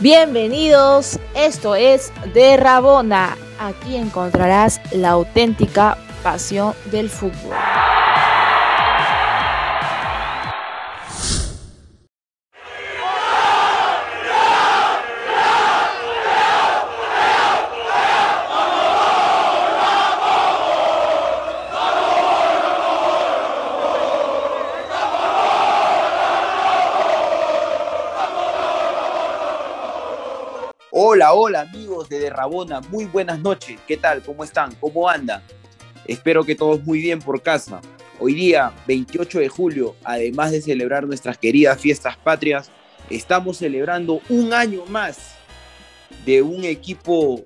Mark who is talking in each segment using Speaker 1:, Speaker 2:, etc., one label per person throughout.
Speaker 1: Bienvenidos, esto es de Rabona. Aquí encontrarás la auténtica pasión del fútbol.
Speaker 2: Hola, amigos de Derrabona, muy buenas noches. ¿Qué tal? ¿Cómo están? ¿Cómo andan? Espero que todos muy bien por casa. Hoy día, 28 de julio, además de celebrar nuestras queridas fiestas patrias, estamos celebrando un año más de un equipo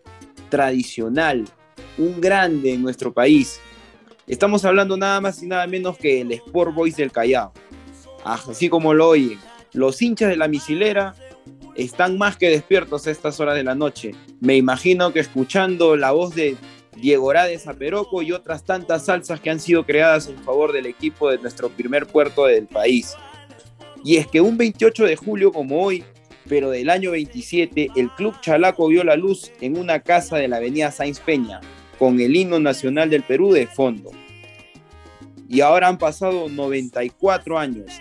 Speaker 2: tradicional, un grande en nuestro país. Estamos hablando nada más y nada menos que el Sport Boys del Callao. Así como lo oyen, los hinchas de la misilera están más que despiertos a estas horas de la noche. Me imagino que escuchando la voz de Diego Rades Aperoco y otras tantas salsas que han sido creadas en favor del equipo de nuestro primer puerto del país. Y es que un 28 de julio como hoy, pero del año 27, el Club Chalaco vio la luz en una casa de la avenida Sáenz Peña, con el himno nacional del Perú de fondo. Y ahora han pasado 94 años,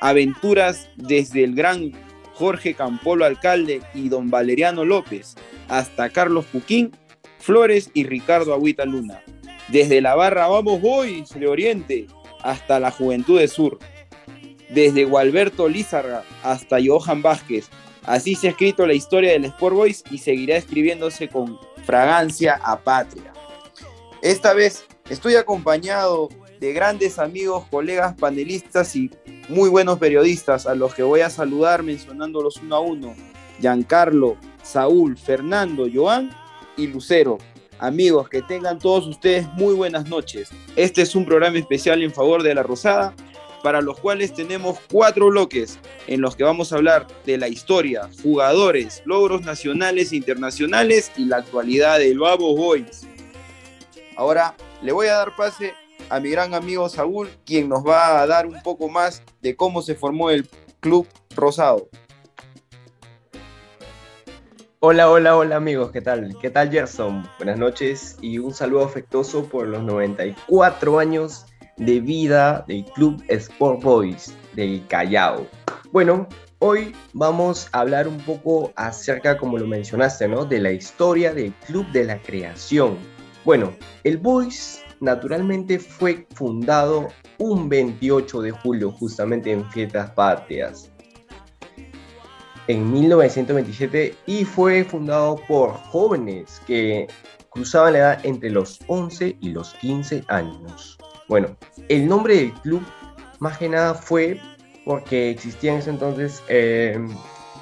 Speaker 2: aventuras desde el gran Jorge Campolo Alcalde y don Valeriano López, hasta Carlos Puquín, Flores y Ricardo Agüita Luna. Desde la barra Vamos Boys de Oriente hasta la Juventud de Sur. Desde Gualberto Lizarga hasta Johan Vázquez. Así se ha escrito la historia del Sport Boys y seguirá escribiéndose con fragancia a patria. Esta vez estoy acompañado de grandes amigos, colegas, panelistas y muy buenos periodistas a los que voy a saludar mencionándolos uno a uno. Giancarlo, Saúl, Fernando, Joan y Lucero. Amigos, que tengan todos ustedes muy buenas noches. Este es un programa especial en favor de la Rosada, para los cuales tenemos cuatro bloques en los que vamos a hablar de la historia, jugadores, logros nacionales e internacionales y la actualidad del Babo Boys. Ahora le voy a dar pase a mi gran amigo Saúl, quien nos va a dar un poco más de cómo se formó el Club Rosado.
Speaker 3: Hola, hola, hola amigos, ¿qué tal? ¿Qué tal Gerson? Buenas noches y un saludo afectuoso por los 94 años de vida del Club Sport Boys del Callao. Bueno, hoy vamos a hablar un poco acerca, como lo mencionaste, ¿no? De la historia del Club de la Creación. Bueno, el Boys naturalmente fue fundado un 28 de julio, justamente en Fiestas Patrias, en 1927, y fue fundado por jóvenes que cruzaban la edad entre los 11 y los 15 años. Bueno, el nombre del club más que nada fue porque existía en ese entonces eh,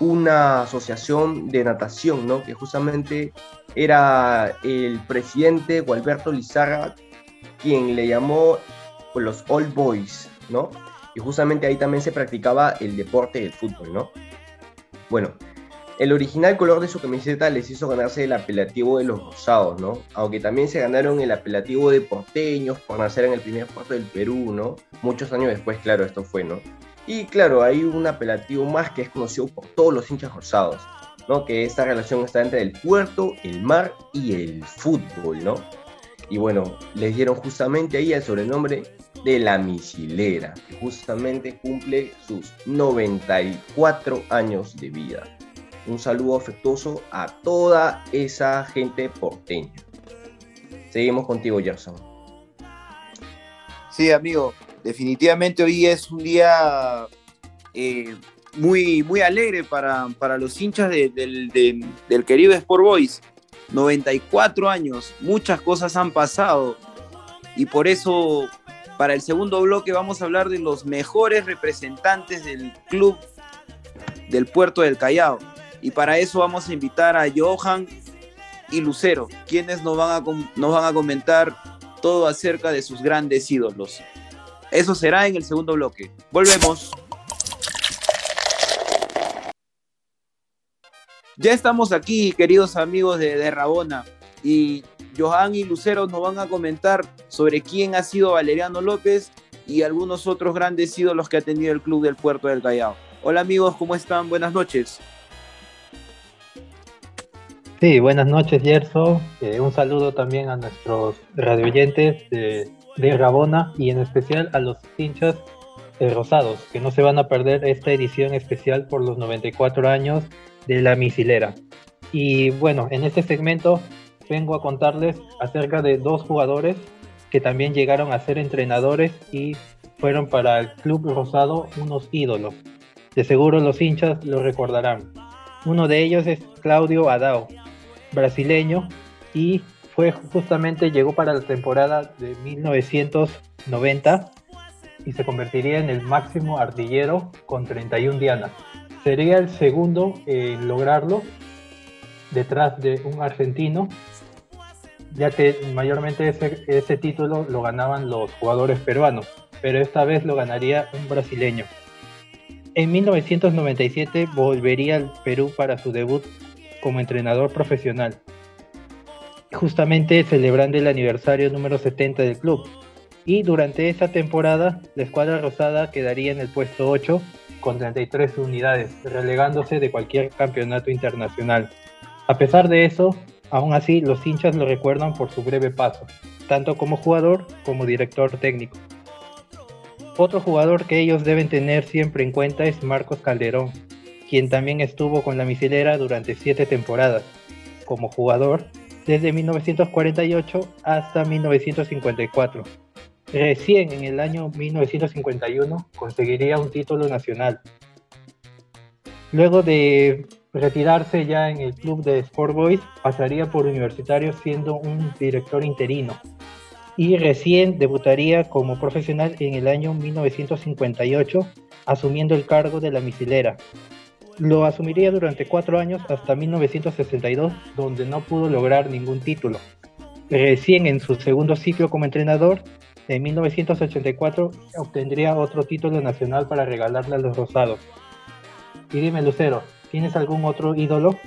Speaker 3: una asociación de natación, ¿no? Que justamente era el presidente Gualberto Lizarra quien le llamó pues, los Old Boys, ¿no? Y justamente ahí también se practicaba el deporte del fútbol, ¿no? Bueno, el original color de su camiseta les hizo ganarse el apelativo de los rosados, ¿no? Aunque también se ganaron el apelativo de porteños por nacer en el primer puerto del Perú, ¿no? Muchos años después, claro, esto fue, ¿no? Y claro, hay un apelativo más que es conocido por todos los hinchas rosados, ¿no? Que esta relación está entre el puerto, el mar y el fútbol, ¿no? Y bueno, les dieron justamente ahí el sobrenombre de la misilera, que justamente cumple sus 94 años de vida. Un saludo afectuoso a toda esa gente porteña. Seguimos contigo, Gerson.
Speaker 2: Sí, amigo, definitivamente hoy es un día eh, muy, muy alegre para, los hinchas del querido Sport Boys 94 años, muchas cosas han pasado y por eso para el segundo bloque vamos a hablar de los mejores representantes del club del puerto del Callao. Y para eso vamos a invitar a Johan y Lucero, quienes nos van a, nos van a comentar todo acerca de sus grandes ídolos. Eso será en el segundo bloque. Volvemos. Ya estamos aquí, queridos amigos de, Rabona, y Johan y Lucero nos van a comentar sobre quién ha sido Valeriano López y algunos otros grandes ídolos que ha tenido el club del Puerto del Callao. Hola amigos, ¿cómo están? Buenas noches.
Speaker 4: Sí, buenas noches. Eh, un saludo también a nuestros radioyentes de, de Rabona y en especial a los hinchas rosados, que no se van a perder esta edición especial por los 94 años de la misilera. Y bueno, en este segmento vengo a contarles acerca de dos jugadores que también llegaron a ser entrenadores y fueron para el Club Rosado unos ídolos. De seguro los hinchas lo recordarán. Uno de ellos es Claudio Adao, brasileño y fue justamente llegó para la temporada de 1990 y se convertiría en el máximo artillero con 31 dianas. Sería el segundo en lograrlo detrás de un argentino, ya que mayormente ese, ese título lo ganaban los jugadores peruanos, pero esta vez lo ganaría un brasileño. En 1997 volvería al Perú para su debut como entrenador profesional, justamente celebrando el aniversario número 70 del club. Y durante esa temporada, la escuadra rosada quedaría en el puesto 8 con 33 unidades, relegándose de cualquier campeonato internacional. A pesar de eso, aún así los hinchas lo recuerdan por su breve paso, tanto como jugador como director técnico. Otro jugador que ellos deben tener siempre en cuenta es Marcos Calderón, quien también estuvo con la misilera durante siete temporadas como jugador desde 1948 hasta 1954. Recién en el año 1951 conseguiría un título nacional. Luego de retirarse ya en el club de Sport Boys, pasaría por Universitario siendo un director interino y recién debutaría como profesional en el año 1958, asumiendo el cargo de la misilera, lo asumiría durante cuatro años hasta 1962, donde no pudo lograr ningún título. Recién en su segundo ciclo como entrenador, en 1984, obtendría otro título nacional para regalarle a los rosados. Y dime, Lucero, ¿tienes algún otro ídolo?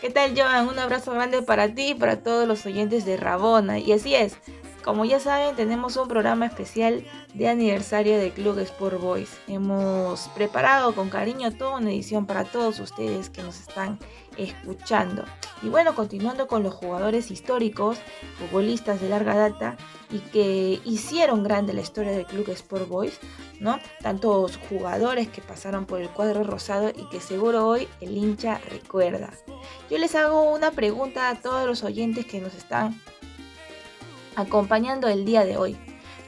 Speaker 1: ¿Qué tal, Joan? Un abrazo grande para ti y para todos los oyentes de Rabona. Y así es, como ya saben, tenemos un programa especial de aniversario de Club Sport Boys. Hemos preparado con cariño toda una edición para todos ustedes que nos están escuchando. Y bueno, continuando con los jugadores históricos, futbolistas de larga data y que hicieron grande la historia del Club Sport Boys, ¿no? Tantos jugadores que pasaron por el cuadro rosado y que seguro hoy el hincha recuerda. Yo les hago una pregunta a todos los oyentes que nos están acompañando el día de hoy.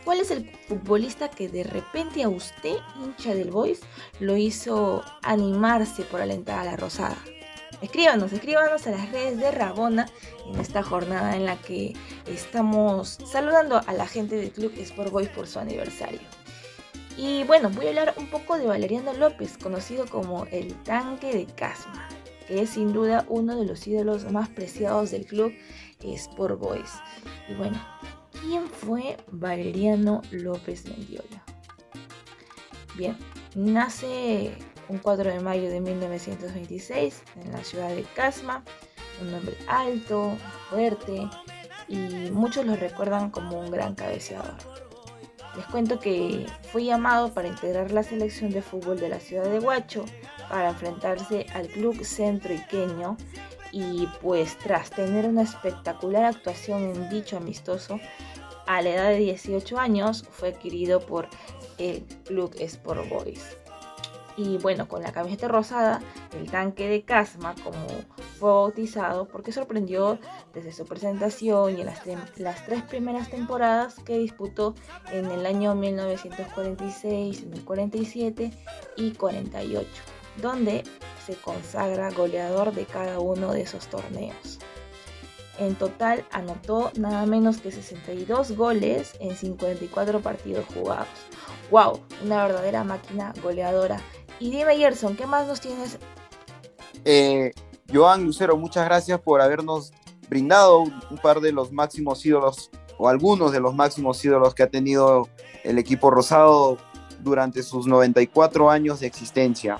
Speaker 1: ¿Cuál es el futbolista que de repente a usted, hincha del Boys, lo hizo animarse por alentar a la Rosada? Escríbanos, escríbanos a las redes de Rabona en esta jornada en la que estamos saludando a la gente del Club Sport Boys por su aniversario. Y bueno, voy a hablar un poco de Valeriano López, conocido como el tanque de Casma, que es sin duda uno de los ídolos más preciados del club Sport Boys. Y bueno, ¿quién fue Valeriano López Mendiola? Bien, nace un 4 de mayo de 1926 en la ciudad de Casma, un hombre alto, fuerte y muchos lo recuerdan como un gran cabeceador. Les cuento que fue llamado para integrar la selección de fútbol de la ciudad de Huacho para enfrentarse al club centro iqueño y pues tras tener una espectacular actuación en dicho amistoso, a la edad de 18 años fue adquirido por el Club Sport Boys. Y bueno, con la camiseta rosada, el tanque de Casma, como fue bautizado, porque sorprendió desde su presentación y en las, las tres primeras temporadas que disputó en el año 1946, 1947 y 48 donde se consagra goleador de cada uno de esos torneos. En total anotó nada menos que 62 goles en 54 partidos jugados. ¡Wow! Una verdadera máquina goleadora. Y dime, Gerson, ¿qué más nos tienes?
Speaker 2: Eh, Joan Lucero, muchas gracias por habernos brindado un par de los máximos ídolos o algunos de los máximos ídolos que ha tenido el equipo rosado durante sus 94 años de existencia.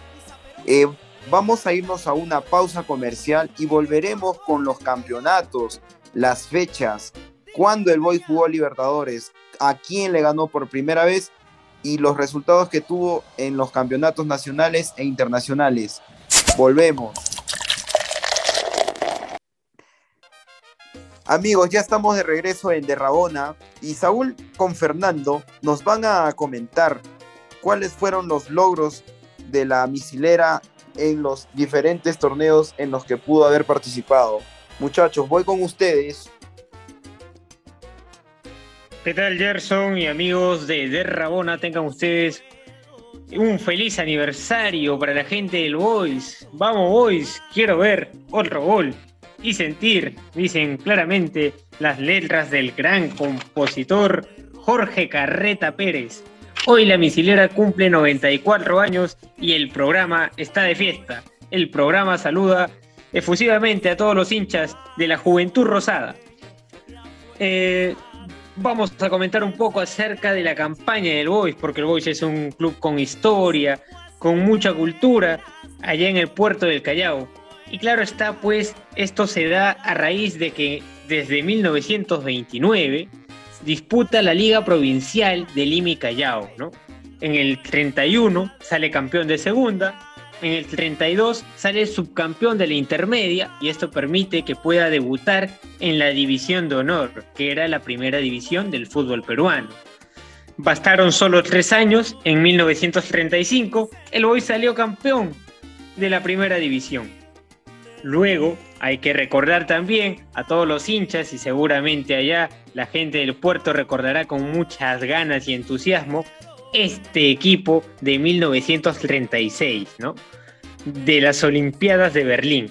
Speaker 2: Eh, vamos a irnos a una pausa comercial y volveremos con los campeonatos, las fechas, cuándo el Boy jugó Libertadores, a quién le ganó por primera vez y los resultados que tuvo en los campeonatos nacionales e internacionales. Volvemos. Amigos, ya estamos de regreso en Derrabona y Saúl con Fernando nos van a comentar cuáles fueron los logros de la misilera en los diferentes torneos en los que pudo haber participado. Muchachos, voy con ustedes.
Speaker 5: ¿Qué tal Gerson y amigos de Derrabona? Tengan ustedes un feliz aniversario para la gente del Boys. Vamos Boys, quiero ver otro gol y sentir, dicen claramente las letras del gran compositor Jorge Carreta Pérez. Hoy la misilera cumple 94 años y el programa está de fiesta. El programa saluda efusivamente a todos los hinchas de la Juventud Rosada. Eh, vamos a comentar un poco acerca de la campaña del Boys, porque el Boys es un club con historia, con mucha cultura, allá en el puerto del Callao. Y claro está, pues esto se da a raíz de que desde 1929 disputa la Liga Provincial de Lima Callao, ¿no? En el 31 sale campeón de segunda, en el 32 sale subcampeón de la intermedia y esto permite que pueda debutar en la división de honor, que era la primera división del fútbol peruano. Bastaron solo tres años, en 1935 el Boy salió campeón de la primera división. Luego hay que recordar también a todos los hinchas y seguramente allá la gente del puerto recordará con muchas ganas y entusiasmo este equipo de 1936, ¿no? De las Olimpiadas de Berlín.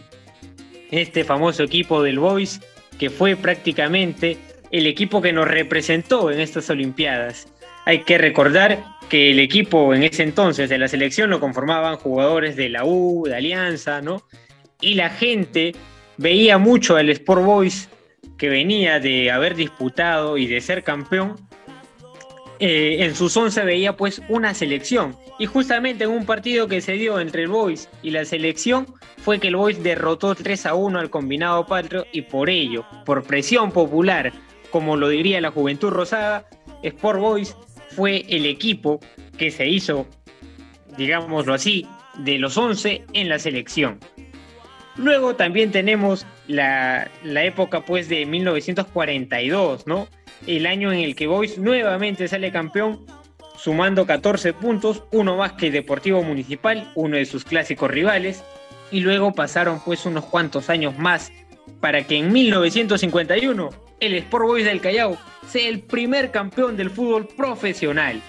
Speaker 5: Este famoso equipo del Boys que fue prácticamente el equipo que nos representó en estas Olimpiadas. Hay que recordar que el equipo en ese entonces de la selección lo conformaban jugadores de la U, de Alianza, ¿no? y la gente veía mucho al Sport Boys que venía de haber disputado y de ser campeón. Eh, en sus 11 veía pues una selección y justamente en un partido que se dio entre el Boys y la selección fue que el Boys derrotó 3 a 1 al combinado patrio y por ello, por presión popular, como lo diría la Juventud Rosada, Sport Boys fue el equipo que se hizo, digámoslo así, de los 11 en la selección. Luego también tenemos la, época pues de 1942, ¿no? El año en el que Boys nuevamente sale campeón, sumando 14 puntos, uno más que Deportivo Municipal, uno de sus clásicos rivales, y luego pasaron pues unos cuantos años más para que en 1951 el Sport Boys del Callao sea el primer campeón del fútbol profesional.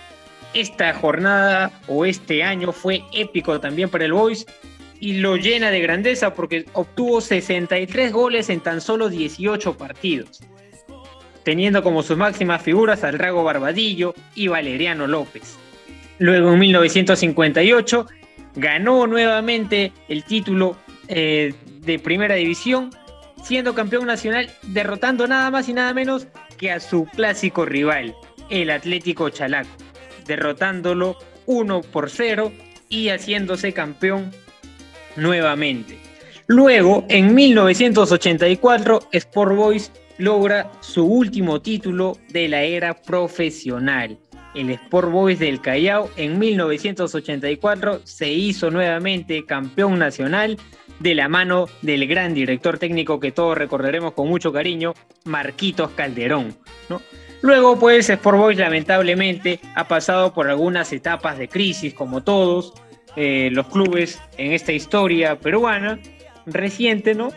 Speaker 5: Esta jornada o este año fue épico también para el Boys y lo llena de grandeza porque obtuvo 63 goles en tan solo 18 partidos, teniendo como sus máximas figuras al Rago Barbadillo y Valeriano López. Luego en 1958 ganó nuevamente el título eh, de primera división, siendo campeón nacional, derrotando nada más y nada menos que a su clásico rival, el Atlético Chalaco, derrotándolo 1 por 0 y haciéndose campeón nuevamente. Luego, en 1984, Sport Boys logra su último título de la era profesional. El Sport Boys del Callao en 1984 se hizo nuevamente campeón nacional de la mano del gran director técnico que todos recordaremos con mucho cariño, Marquitos Calderón. Luego, pues, Sport Boys lamentablemente ha pasado por algunas etapas de crisis, como todos, eh, los clubes en esta historia peruana reciente, ¿no?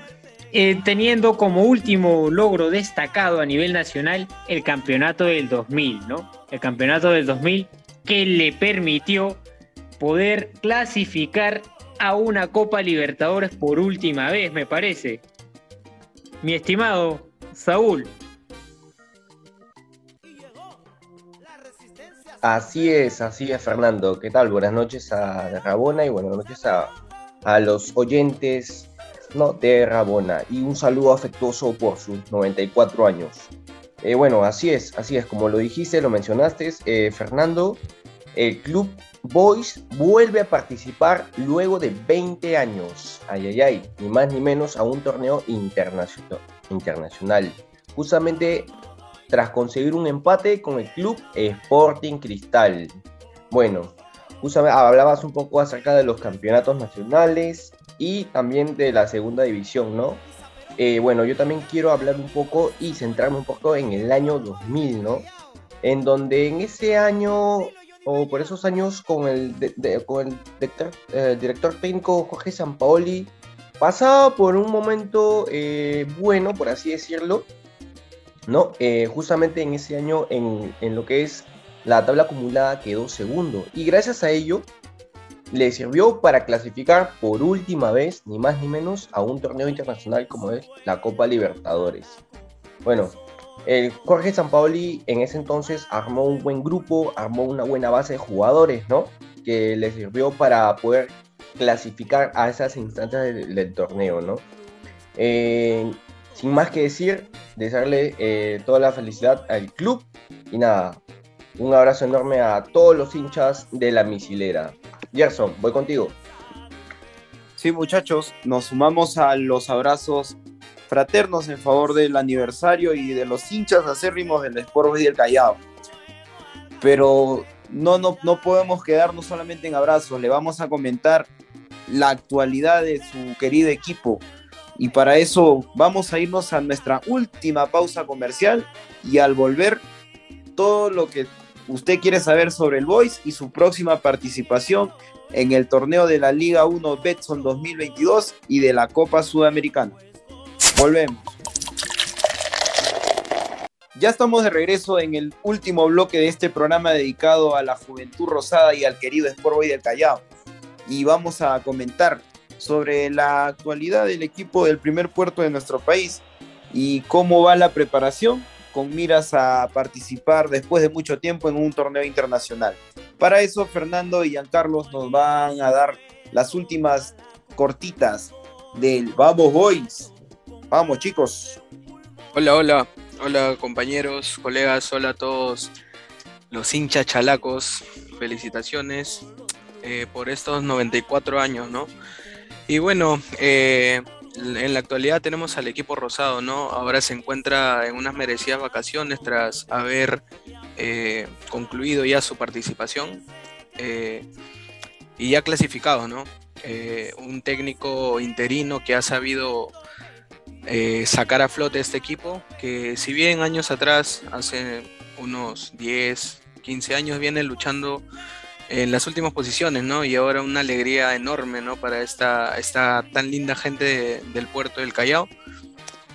Speaker 5: Eh, teniendo como último logro destacado a nivel nacional el campeonato del 2000, ¿no? El campeonato del 2000 que le permitió poder clasificar a una Copa Libertadores por última vez, me parece. Mi estimado Saúl,
Speaker 3: Así es, así es, Fernando. ¿Qué tal? Buenas noches a Rabona y buenas noches a, los oyentes ¿no? de Rabona. Y un saludo afectuoso por sus 94 años. Eh, bueno, así es, así es, como lo dijiste, lo mencionaste, eh, Fernando, el Club Boys vuelve a participar luego de 20 años, ay, ay, ay, ni más ni menos a un torneo internacional. internacional. Justamente tras conseguir un empate con el club Sporting Cristal. Bueno, hablabas un poco acerca de los campeonatos nacionales y también de la segunda división, ¿no? eh, bueno, yo también quiero hablar un poco y centrarme un poco en el año 2000, ¿no? En donde en ese año, o por esos años, con el, con el director, eh, director técnico Jorge Sampaoli, pasaba por un momento eh, bueno, por así decirlo, ¿no? justamente en ese año, en, en lo que es la tabla acumulada, quedó segundo. Y gracias a ello, le sirvió para clasificar por última vez, ni más ni menos, a un torneo internacional como es la Copa Libertadores. Bueno, el Jorge Sampaoli en ese entonces armó un buen grupo, armó una buena base de jugadores, ¿no? Que le sirvió para poder clasificar a esas instancias del, torneo, ¿no? Eh, sin más que decir, desearle eh, toda la felicidad al club y nada, un abrazo enorme a todos los hinchas de la misilera. Gerson, voy contigo.
Speaker 2: Sí, muchachos, nos sumamos a los abrazos fraternos en favor del aniversario y de los hinchas acérrimos del Sport y del Callao. Pero no, no, no podemos quedarnos solamente en abrazos, le vamos a comentar la actualidad de su querido equipo. Y para eso vamos a irnos a nuestra última pausa comercial y al volver todo lo que usted quiere saber sobre el Boys y su próxima participación en el torneo de la Liga 1 Betson 2022 y de la Copa Sudamericana. Volvemos. Ya estamos de regreso en el último bloque de este programa dedicado a la juventud rosada y al querido Sport Boy del Callao. Y vamos a comentar sobre la actualidad del equipo del primer puerto de nuestro país y cómo va la preparación con miras a participar después de mucho tiempo en un torneo internacional. Para eso, Fernando y Giancarlos nos van a dar las últimas cortitas del Vamos Boys. Vamos, chicos.
Speaker 6: Hola, hola. Hola, compañeros, colegas. Hola a todos los hinchas chalacos. Felicitaciones eh, por estos 94 años, ¿no? Y bueno, eh, en la actualidad tenemos al equipo rosado, ¿no? Ahora se encuentra en unas merecidas vacaciones tras haber eh, concluido ya su participación eh, y ya clasificado, ¿no? Eh, un técnico interino que ha sabido sacar a flote este equipo, que si bien años atrás, hace unos 10, 15 años, viene luchando en las últimas posiciones, ¿no? Y ahora una alegría enorme, ¿no? Para esta, esta tan linda gente del puerto del Callao.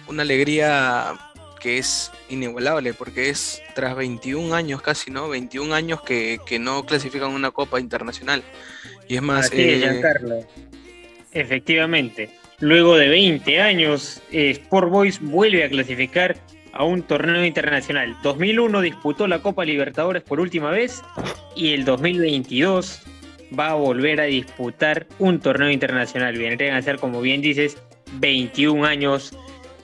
Speaker 6: Una alegría que es inigualable porque es tras 21 años casi, ¿no? 21 años que, no clasifican una copa internacional. Y es más...
Speaker 5: Eh, Efectivamente. Luego de 20 años, eh, Sport Boys vuelve a clasificar a un torneo internacional. 2001 disputó la Copa Libertadores por última vez y el 2022 va a volver a disputar un torneo internacional. Vendrían a ser, como bien dices, 21 años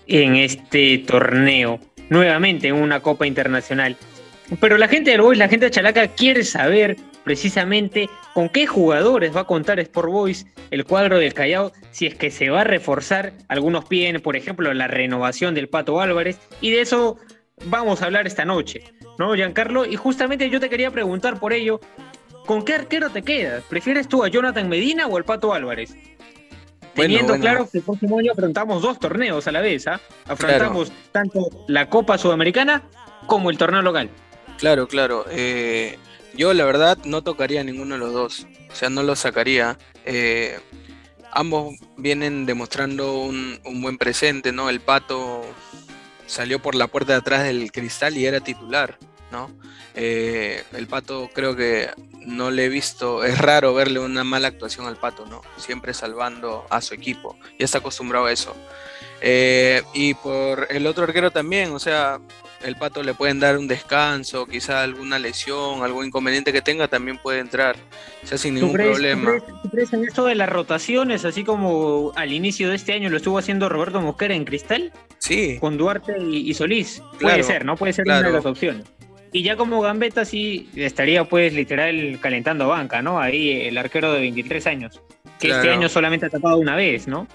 Speaker 5: en este torneo. Nuevamente en una Copa Internacional. Pero la gente del Boys, la gente de Chalaca quiere saber precisamente con qué jugadores va a contar Sport Boys el cuadro del Callao, si es que se va a reforzar. Algunos piden, por ejemplo, la renovación del Pato Álvarez, y de eso vamos a hablar esta noche, ¿no, Giancarlo? Y justamente yo te quería preguntar por ello, ¿con qué arquero te quedas? ¿Prefieres tú a Jonathan Medina o al Pato Álvarez? Teniendo claro que el próximo año afrontamos dos torneos a la vez, ¿ah? Afrontamos tanto la Copa Sudamericana como el torneo local.
Speaker 6: Claro, claro. Eh, yo la verdad no tocaría ninguno de los dos, o sea, no lo sacaría. Eh, ambos vienen demostrando un, buen presente, ¿no? El Pato salió por la puerta de atrás del cristal y era titular, ¿no? Eh, el Pato creo que no le he visto, es raro verle una mala actuación al Pato, ¿no? Siempre salvando a su equipo, ya está acostumbrado a eso. Eh, y por el otro arquero también, o sea, el pato le pueden dar un descanso, quizá alguna lesión, algún inconveniente que tenga, también puede entrar, o sea, sin ningún problema.
Speaker 5: ¿tú crees, en esto de las rotaciones, así como al inicio de este año lo estuvo haciendo Roberto Mosquera en Cristal?
Speaker 6: Sí.
Speaker 5: Con Duarte y, Solís. puede ser, ¿no? Puede ser una de las opciones. Y ya como Gambetta sí estaría pues literal calentando banca, ¿no? Ahí el arquero de 23 años, que este año solamente ha tapado una vez, ¿no?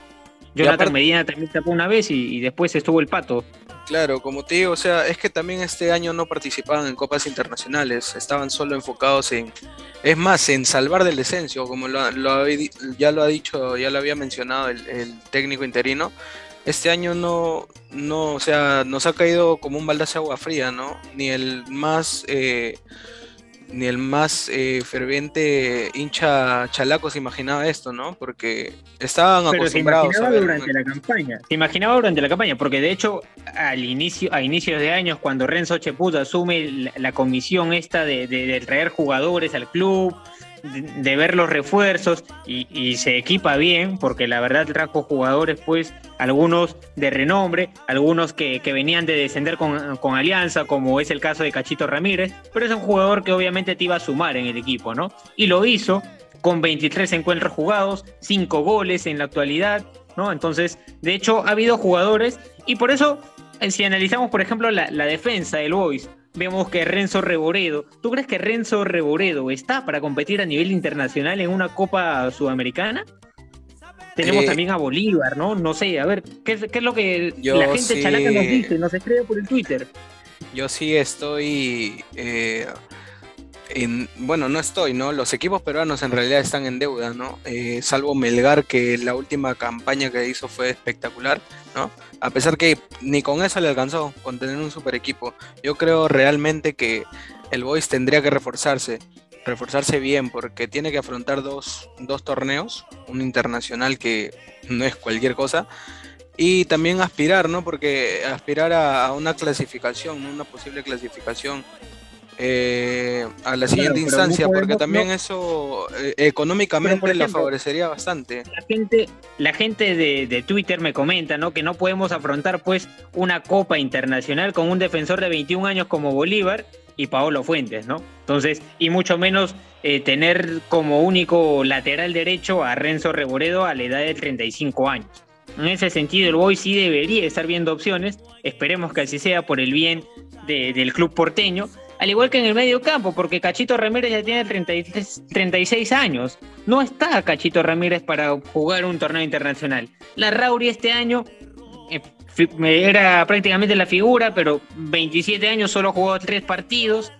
Speaker 5: Jonathan Medina también tapó una vez y, después estuvo el Pato.
Speaker 6: Claro, como te digo, o sea, es que también este año no participaban en copas internacionales, estaban solo enfocados en, es más, en salvar del descenso, como lo, ya lo ha dicho, ya lo había mencionado el, técnico interino, este año no, no, o sea, nos ha caído como un baldazo de agua fría, ¿no? Ni el más, eh, ni el más eh, ferviente hincha chalaco se imaginaba esto, ¿no? Porque estaban
Speaker 5: Pero se
Speaker 6: acostumbrados a
Speaker 5: imaginaba
Speaker 6: ver
Speaker 5: durante la campaña. Se imaginaba durante la campaña, porque de hecho, al inicio, a inicios de años, cuando Renzo Cheput asume la, la comisión esta de, de- de traer jugadores al club, de, ver los refuerzos, y, se equipa bien, porque la verdad trajo jugadores, pues, algunos de renombre, algunos que, venían de descender con, con Alianza, como es el caso de Cachito Ramírez, pero es un jugador que obviamente te iba a sumar en el equipo, ¿no? Y lo hizo con 23 encuentros jugados, 5 goles en la actualidad, ¿no? Entonces, de hecho, ha habido jugadores y por eso, eh, si analizamos, por ejemplo, la, la defensa del Boys, vemos que Renzo Reboredo, ¿tú crees que Renzo Reboredo está para competir a nivel internacional en una Copa Sudamericana? Tenemos
Speaker 6: Eh,
Speaker 5: también a Bolívar, ¿no? No sé, a ver, ¿qué, es- qué es lo que la gente
Speaker 6: sí-
Speaker 5: chalaca nos dice? Nos escribe por el Twitter.
Speaker 6: Yo sí estoy. eh, en- bueno, no estoy, ¿no? Los equipos peruanos en realidad están en deuda, ¿no? Eh, salvo Melgar, que la última campaña que hizo fue espectacular, ¿no? A pesar que ni con eso le alcanzó, con tener un super equipo. Yo creo realmente que el Boys tendría que reforzarse, reforzarse bien, porque tiene que afrontar dos, dos torneos, un internacional que no es cualquier cosa, y también aspirar, ¿no? Porque aspirar a, a una clasificación, una posible clasificación eh, a la siguiente
Speaker 5: no
Speaker 6: instancia, porque
Speaker 5: podemos-
Speaker 6: también
Speaker 5: no-
Speaker 6: eso eh, económicamente la favorecería bastante.
Speaker 5: la gente, la gente de, de Twitter me comenta, ¿no? Que no podemos afrontar, pues, una copa internacional con un defensor de 21 años como Bolívar y Paolo Fuentes, ¿no? Entonces, y mucho menos eh, tener como único lateral derecho a Renzo Reboredo a la edad de 35 años. En ese sentido, el Boy sí debería estar viendo opciones. Esperemos que así sea por el bien de- del club porteño. Al igual que en el medio campo, porque Cachito Ramírez ya tiene 33 36 años. No está Cachito Ramírez para jugar un torneo internacional. La Rauri este año eh, era prácticamente la figura, pero 27 años solo jugó tres partidos.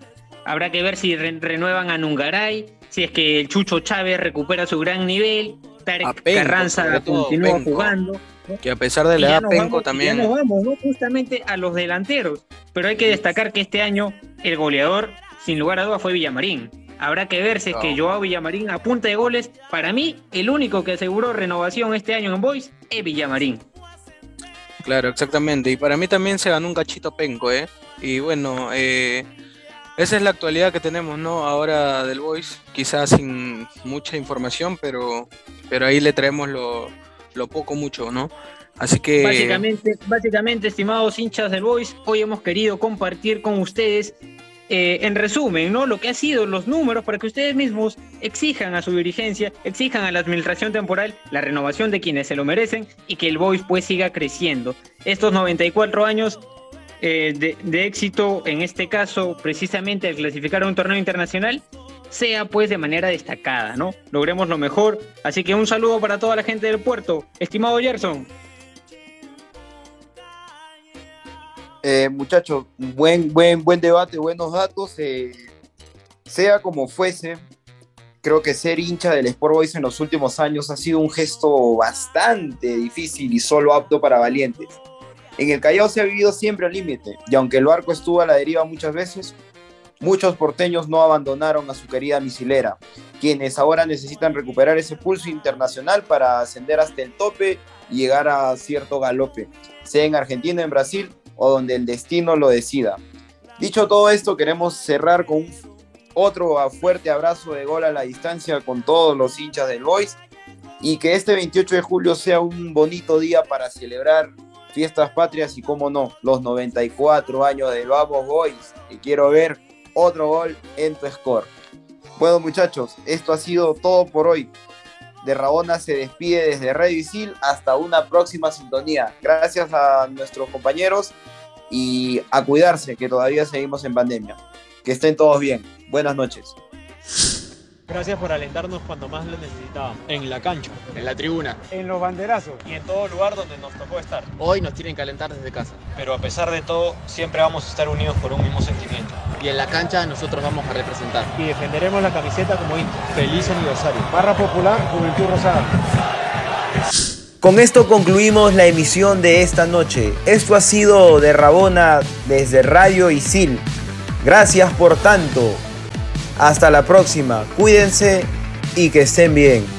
Speaker 5: Habrá que ver si re- renuevan a Nungaray, si es que el Chucho Chávez recupera su gran nivel. Tarek Carranza continúa
Speaker 6: Penco.
Speaker 5: jugando.
Speaker 6: Que a pesar de la edad, Penco
Speaker 5: vamos-
Speaker 6: también.
Speaker 5: Ya nos vamos, ¿no? Justamente a los delanteros. Pero hay que destacar que este año el goleador, sin lugar a dudas, fue Villamarín. Habrá que ver si es que. Joao Villamarín a punta de goles. Para mí, el único que aseguró renovación este año en Boys es Villamarín.
Speaker 6: Claro, exactamente. Y para mí también se ganó un cachito penco, ¿eh? Y bueno, eh, esa es la actualidad que tenemos, ¿no? Ahora del Voice, quizás sin mucha información, pero, pero ahí le traemos lo, lo poco mucho, ¿no? Así que...
Speaker 5: Básicamente, básicamente, estimados hinchas del Boys, hoy hemos querido compartir con ustedes, eh, en resumen, ¿no? Lo que ha sido los números para que ustedes mismos exijan a su dirigencia, exijan a la administración temporal la renovación de quienes se lo merecen y que el Boys pues siga creciendo. Estos 94 años eh, de, de éxito, en este caso, precisamente al clasificar a un torneo internacional, sea pues de manera destacada, ¿no? Logremos lo mejor. Así que un saludo para toda la gente del puerto. Estimado Gerson.
Speaker 2: Eh, muchachos, buen, buen, buen debate, buenos datos. eh, sea como fuese, creo que ser hincha del Sport Boys en los últimos años ha sido un gesto bastante difícil y solo apto para valientes. En el Callao se ha vivido siempre al límite, y aunque el barco estuvo a la deriva muchas veces, muchos porteños no abandonaron a su querida misilera, quienes ahora necesitan recuperar ese pulso internacional para ascender hasta el tope y llegar a cierto galope, sea en Argentina, en Brasil o donde el destino lo decida. Dicho todo esto, queremos cerrar con otro fuerte abrazo de gol a la distancia con todos los hinchas del Boys y que este 28 de julio sea un bonito día para celebrar fiestas patrias y, como no, los 94 años del Vamos Boys. Y quiero ver otro gol en tu score. Bueno, muchachos, esto ha sido todo por hoy. De Rabona se despide desde Radio Isil hasta una próxima sintonía. Gracias a nuestros compañeros y a cuidarse, que todavía seguimos en pandemia. Que estén todos bien. Buenas noches.
Speaker 7: Gracias por alentarnos cuando más lo necesitábamos.
Speaker 8: En la cancha, en la tribuna.
Speaker 7: En los banderazos y en todo lugar donde nos tocó estar.
Speaker 8: Hoy nos tienen que alentar desde casa.
Speaker 7: Pero a pesar de todo, siempre vamos a estar unidos por un mismo sentimiento.
Speaker 8: Y en la cancha nosotros vamos a representar.
Speaker 7: Y defenderemos la camiseta como Inter.
Speaker 8: Feliz aniversario.
Speaker 7: Barra Popular, Juventud Rosada.
Speaker 2: Con esto concluimos la emisión de esta noche. Esto ha sido de Rabona desde Radio Isil. Gracias por tanto. Hasta la próxima. Cuídense y que estén bien.